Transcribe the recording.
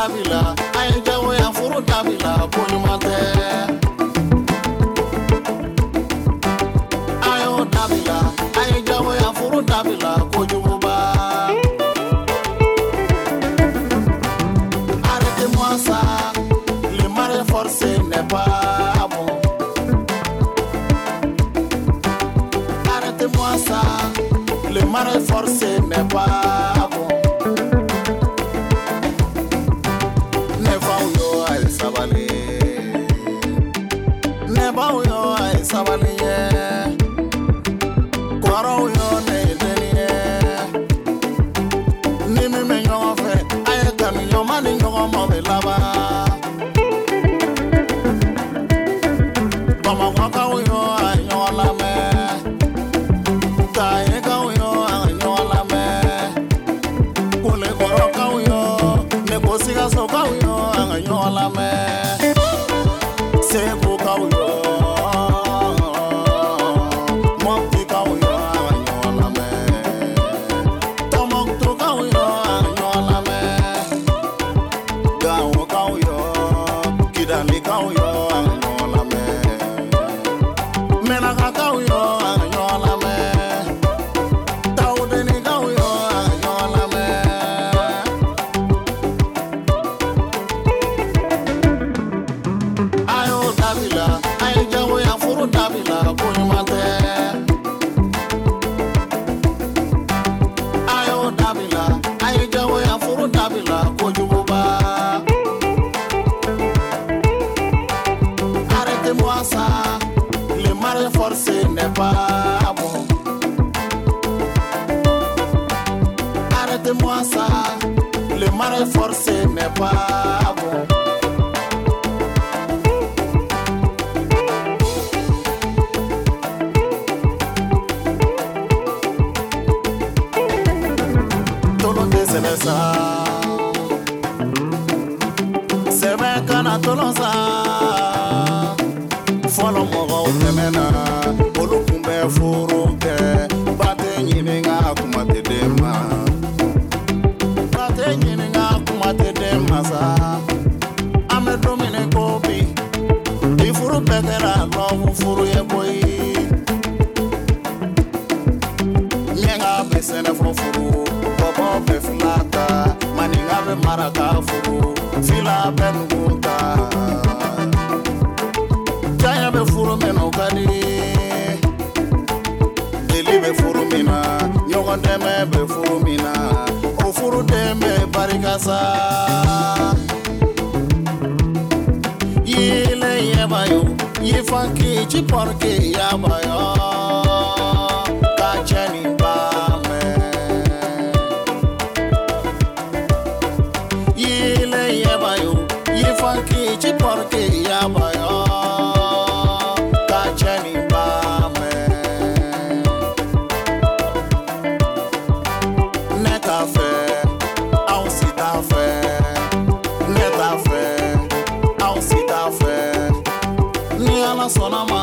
dabila a ye jagoya furu dabila ko ɲuman tɛ a y'o dabila a ye jagoya furu dabila ko juguba arrêtez-moi ça le mari forcé n'est pas bon. Arrêtez-moi ça le mari forcé n'est pas bon bɛ laban bamakɔkaw yo a ye mɛnakakaw yo a ka arrêtez-moi ça. Le mari forcé n'est pas bon tolon tɛ sɛbɛ sa. Sɛbɛ kana furu bɛɛ kɛra lɔbu furu ye koyi miɛnga bɛ sɛnɛfɔ furu bɔbɔ bɛ fila ta maninga bɛ maraka furu fila bɛ nugu ta janya bɛ furu min na o ka di deli bɛ furu min na ɲɔgɔn dɛmɛ bɛ furu min na o furu den bɛ barika sa yifanki chiporki yabayo kacheni bame yile yebayo yifanki chiporki yabayo Son of a.